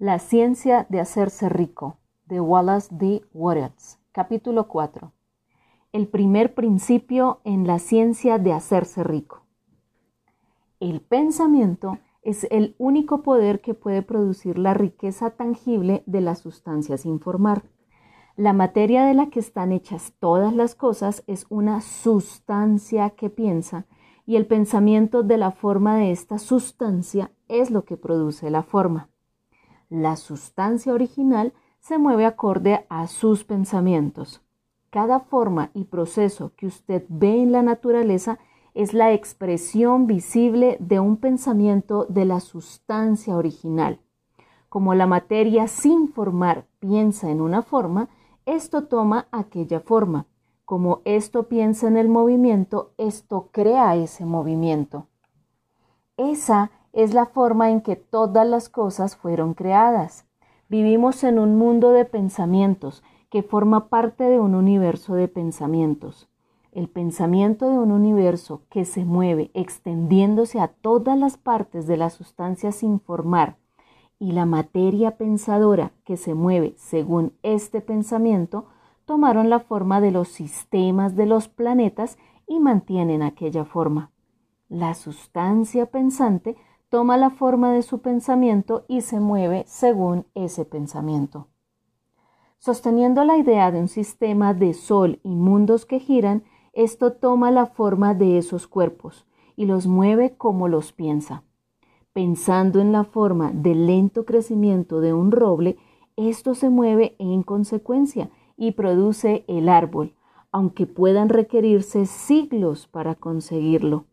La ciencia de hacerse rico, de Wallace D. Wattles, capítulo 4. El primer principio en la ciencia de hacerse rico. El pensamiento es el único poder que puede producir la riqueza tangible de las sustancias sin formar. La materia de la que están hechas todas las cosas es una sustancia que piensa y el pensamiento de la forma de esta sustancia es lo que produce la forma. La sustancia original se mueve acorde a sus pensamientos. Cada forma y proceso que usted ve en la naturaleza es la expresión visible de un pensamiento de la sustancia original. Como la materia sin formar piensa en una forma, esto toma aquella forma. Como esto piensa en el movimiento, esto crea ese movimiento. Esa es la forma en que todas las cosas fueron creadas. Vivimos en un mundo de pensamientos que forma parte de un universo de pensamientos. El pensamiento de un universo que se mueve extendiéndose a todas las partes de la sustancia sin formar y la materia pensadora que se mueve según este pensamiento tomaron la forma de los sistemas de los planetas y mantienen aquella forma. La sustancia pensante toma la forma de su pensamiento y se mueve según ese pensamiento. Sosteniendo la idea de un sistema de sol y mundos que giran, esto toma la forma de esos cuerpos y los mueve como los piensa. Pensando en la forma del lento crecimiento de un roble, esto se mueve en consecuencia y produce el árbol, aunque puedan requerirse siglos para conseguirlo.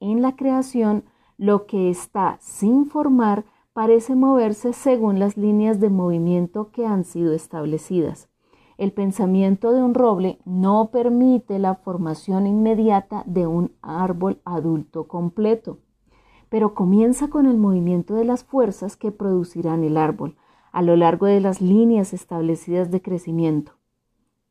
En la creación, lo que está sin formar parece moverse según las líneas de movimiento que han sido establecidas. El pensamiento de un roble no permite la formación inmediata de un árbol adulto completo, pero comienza con el movimiento de las fuerzas que producirán el árbol a lo largo de las líneas establecidas de crecimiento.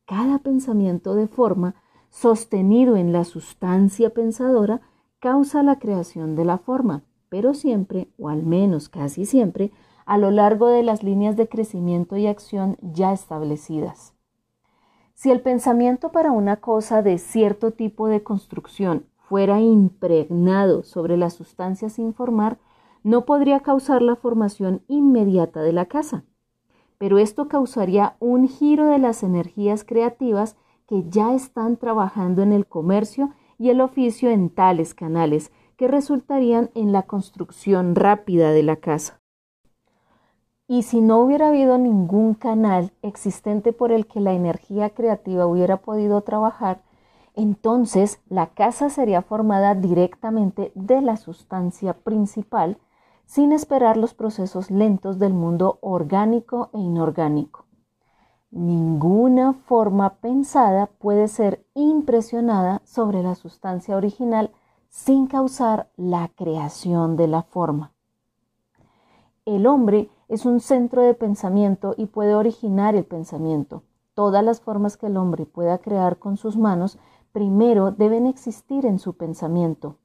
Cada pensamiento de forma sostenido en la sustancia pensadora causa la creación de la forma, pero siempre, o al menos casi siempre, a lo largo de las líneas de crecimiento y acción ya establecidas. Si el pensamiento para una cosa de cierto tipo de construcción fuera impregnado sobre la sustancia sin formar, no podría causar la formación inmediata de la casa. Pero esto causaría un giro de las energías creativas que ya están trabajando en el comercio y el oficio en tales canales que resultarían en la construcción rápida de la casa. Y si no hubiera habido ningún canal existente por el que la energía creativa hubiera podido trabajar, entonces la casa sería formada directamente de la sustancia principal sin esperar los procesos lentos del mundo orgánico e inorgánico. Ninguna forma pensada puede ser impresionada sobre la sustancia original sin causar la creación de la forma. El hombre es un centro de pensamiento y puede originar el pensamiento. Todas las formas que el hombre pueda crear con sus manos primero deben existir en su pensamiento.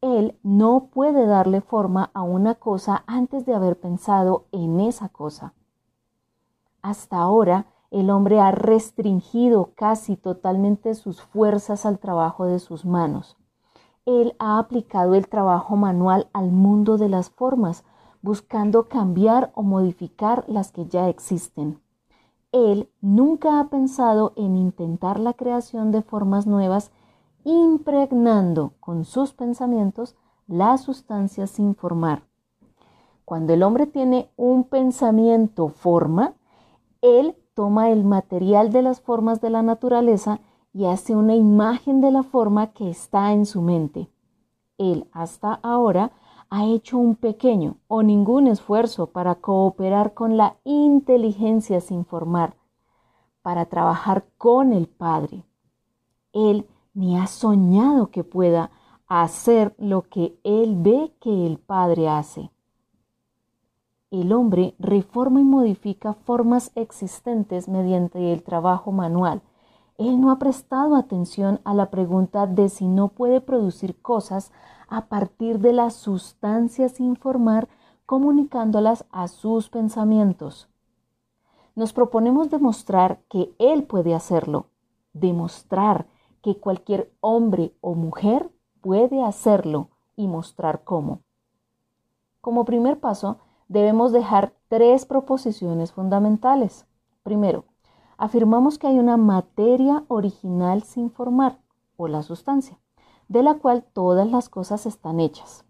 Él no puede darle forma a una cosa antes de haber pensado en esa cosa. Hasta ahora, el hombre ha restringido casi totalmente sus fuerzas al trabajo de sus manos. Él ha aplicado el trabajo manual al mundo de las formas, buscando cambiar o modificar las que ya existen. Él nunca ha pensado en intentar la creación de formas nuevas, impregnando con sus pensamientos la sustancia sin formar. Cuando el hombre tiene un pensamiento forma, él toma el material de las formas de la naturaleza y hace una imagen de la forma que está en su mente. Él hasta ahora ha hecho un pequeño o ningún esfuerzo para cooperar con la inteligencia sin formar, para trabajar con el Padre. Él ni ha soñado que pueda hacer lo que él ve que el Padre hace el hombre reforma y modifica formas existentes mediante el trabajo manual. Él no ha prestado atención a la pregunta de si no puede producir cosas a partir de la sustancia sin formar comunicándolas a sus pensamientos. Nos proponemos demostrar que Él puede hacerlo, demostrar que cualquier hombre o mujer puede hacerlo y mostrar cómo. Como primer paso, debemos dejar tres proposiciones fundamentales. Primero, afirmamos que hay una materia original sin formar, o la sustancia, de la cual todas las cosas están hechas.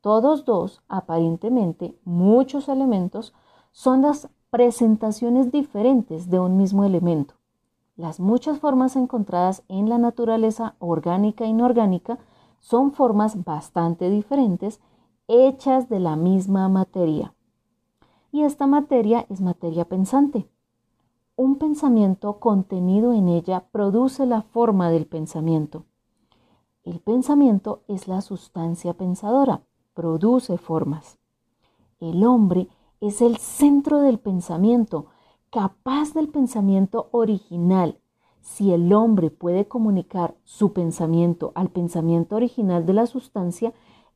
Todos dos, aparentemente muchos elementos, son las presentaciones diferentes de un mismo elemento. Las muchas formas encontradas en la naturaleza orgánica e inorgánica son formas bastante diferentes hechas de la misma materia. Y esta materia es materia pensante. Un pensamiento contenido en ella produce la forma del pensamiento. El pensamiento es la sustancia pensadora, produce formas. El hombre es el centro del pensamiento, capaz del pensamiento original. Si el hombre puede comunicar su pensamiento al pensamiento original de la sustancia,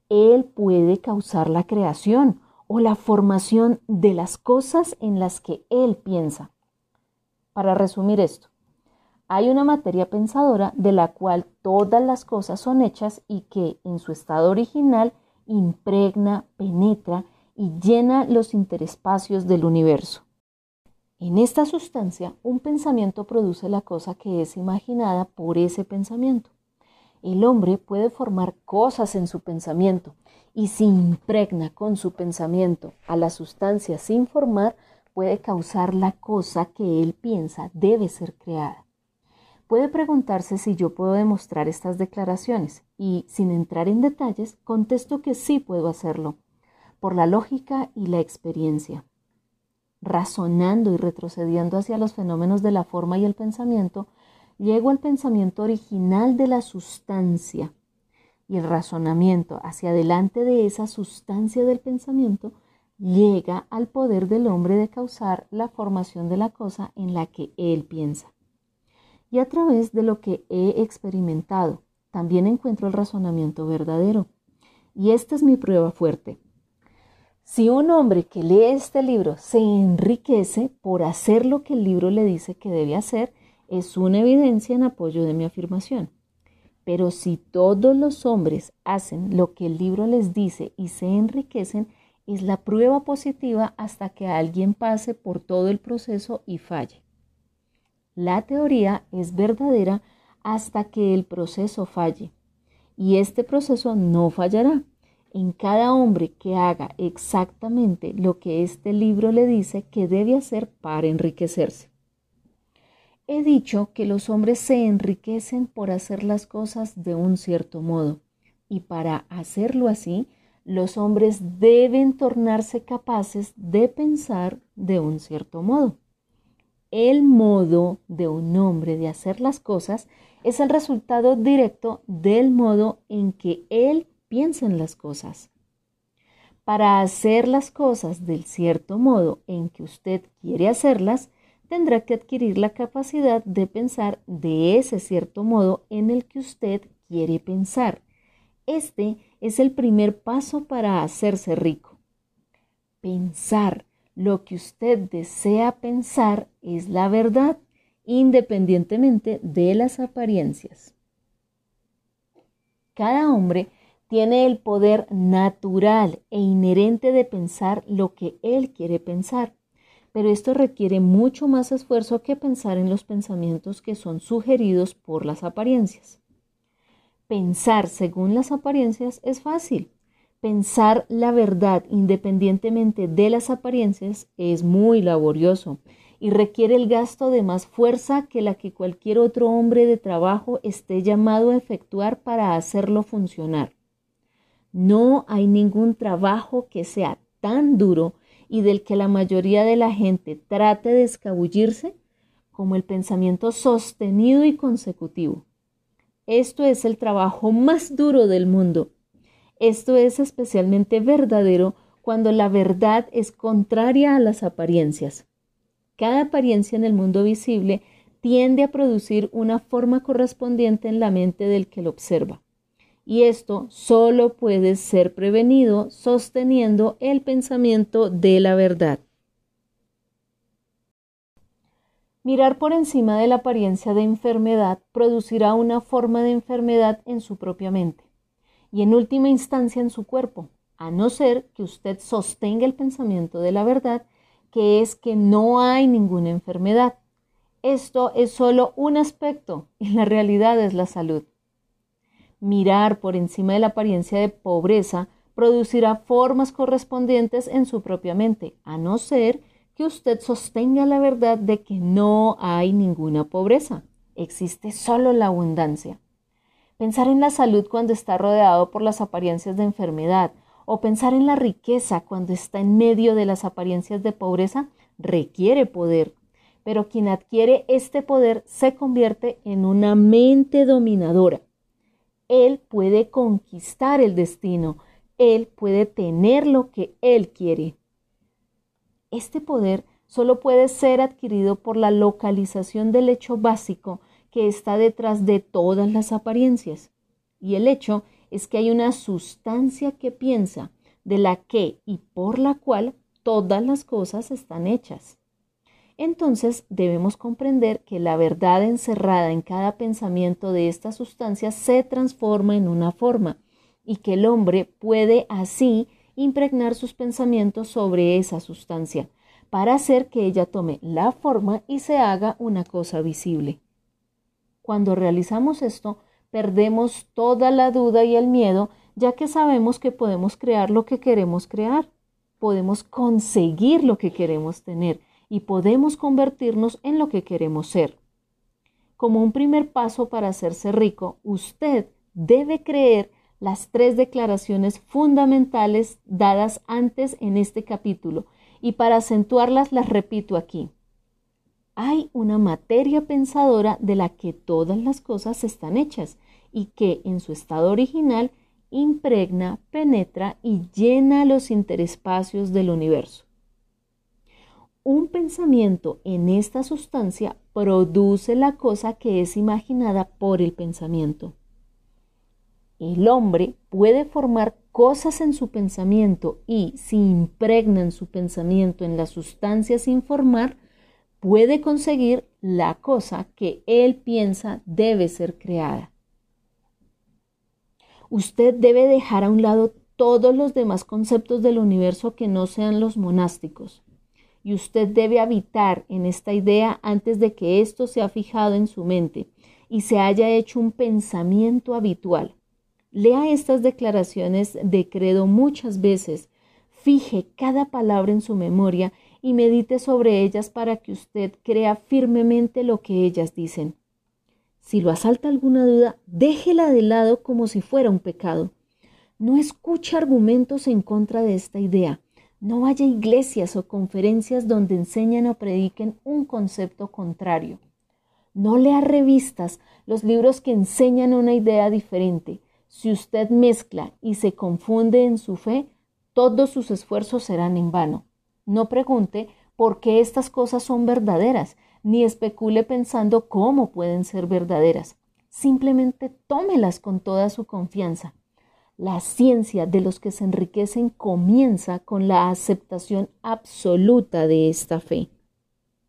él puede causar la creación o la formación de las cosas en las que él piensa. Para resumir esto, hay una materia pensadora de la cual todas las cosas son hechas y que en su estado original impregna, penetra y llena los interespacios del universo. En esta sustancia, un pensamiento produce la cosa que es imaginada por ese pensamiento. El hombre puede formar cosas en su pensamiento y si impregna con su pensamiento a la sustancia sin formar, puede causar la cosa que él piensa debe ser creada. Puede preguntarse si yo puedo demostrar estas declaraciones y, sin entrar en detalles, contesto que sí puedo hacerlo, por la lógica y la experiencia. Razonando y retrocediendo hacia los fenómenos de la forma y el pensamiento, llego al pensamiento original de la sustancia y el razonamiento hacia adelante de esa sustancia del pensamiento llega al poder del hombre de causar la formación de la cosa en la que él piensa y a través de lo que he experimentado. También encuentro el razonamiento verdadero. Y esta es mi prueba fuerte. Si un hombre que lee este libro se enriquece por hacer lo que el libro le dice que debe hacer, es una evidencia en apoyo de mi afirmación. Pero si todos los hombres hacen lo que el libro les dice y se enriquecen, es la prueba positiva hasta que alguien pase por todo el proceso y falle. La teoría es verdadera hasta que el proceso falle. Y este proceso no fallará. En cada hombre que haga exactamente lo que este libro le dice que debe hacer para enriquecerse. He dicho que los hombres se enriquecen por hacer las cosas de un cierto modo, y para hacerlo así, los hombres deben tornarse capaces de pensar de un cierto modo. El modo de un hombre de hacer las cosas es el resultado directo del modo en que él piensa en las cosas. Para hacer las cosas del cierto modo en que usted quiere hacerlas, tendrá que adquirir la capacidad de pensar de ese cierto modo en el que usted quiere pensar. Este es el primer paso para hacerse rico. Pensar lo que usted desea pensar es la verdad, independientemente de las apariencias. Cada hombre tiene el poder natural e inherente de pensar lo que él quiere pensar, pero esto requiere mucho más esfuerzo que pensar en los pensamientos que son sugeridos por las apariencias. Pensar según las apariencias es fácil, Pensar la verdad independientemente de las apariencias es muy laborioso y requiere el gasto de más fuerza que la que cualquier otro hombre de trabajo esté llamado a efectuar para hacerlo funcionar. No hay ningún trabajo que sea tan duro y del que la mayoría de la gente trate de escabullirse como el pensamiento sostenido y consecutivo. Esto es el trabajo más duro del mundo esto es especialmente verdadero cuando la verdad es contraria a las apariencias. Cada apariencia en el mundo visible tiende a producir una forma correspondiente en la mente del que lo observa. Y esto solo puede ser prevenido sosteniendo el pensamiento de la verdad. Mirar por encima de la apariencia de enfermedad producirá una forma de enfermedad en su propia mente y en última instancia en su cuerpo, a no ser que usted sostenga el pensamiento de la verdad, que es que no hay ninguna enfermedad. Esto es solo un aspecto y la realidad es la salud. Mirar por encima de la apariencia de pobreza producirá formas correspondientes en su propia mente, a no ser que usted sostenga la verdad de que no hay ninguna pobreza, existe solo la abundancia. Pensar en la salud cuando está rodeado por las apariencias de enfermedad o pensar en la riqueza cuando está en medio de las apariencias de pobreza requiere poder, pero quien adquiere este poder se convierte en una mente dominadora. Él puede conquistar el destino, él puede tener lo que él quiere. Este poder solo puede ser adquirido por la localización del hecho básico que está detrás de todas las apariencias. Y el hecho es que hay una sustancia que piensa, de la que y por la cual todas las cosas están hechas. Entonces debemos comprender que la verdad encerrada en cada pensamiento de esta sustancia se transforma en una forma y que el hombre puede así impregnar sus pensamientos sobre esa sustancia para hacer que ella tome la forma y se haga una cosa visible. Cuando realizamos esto, perdemos toda la duda y el miedo, ya que sabemos que podemos crear lo que queremos crear, podemos conseguir lo que queremos tener y podemos convertirnos en lo que queremos ser. Como un primer paso para hacerse rico, usted debe creer las tres declaraciones fundamentales dadas antes en este capítulo y para acentuarlas las repito aquí hay una materia pensadora de la que todas las cosas están hechas y que en su estado original impregna, penetra y llena los interespacios del universo. Un pensamiento en esta sustancia produce la cosa que es imaginada por el pensamiento. El hombre puede formar cosas en su pensamiento y si impregnan su pensamiento en la sustancia sin formar, puede conseguir la cosa que él piensa debe ser creada. Usted debe dejar a un lado todos los demás conceptos del universo que no sean los monásticos. Y usted debe habitar en esta idea antes de que esto sea fijado en su mente y se haya hecho un pensamiento habitual. Lea estas declaraciones de credo muchas veces, fije cada palabra en su memoria y medite sobre ellas para que usted crea firmemente lo que ellas dicen. Si lo asalta alguna duda, déjela de lado como si fuera un pecado. No escuche argumentos en contra de esta idea. No vaya a iglesias o conferencias donde enseñan o prediquen un concepto contrario. No lea revistas, los libros que enseñan una idea diferente. Si usted mezcla y se confunde en su fe, todos sus esfuerzos serán en vano. No pregunte por qué estas cosas son verdaderas, ni especule pensando cómo pueden ser verdaderas. Simplemente tómelas con toda su confianza. La ciencia de los que se enriquecen comienza con la aceptación absoluta de esta fe.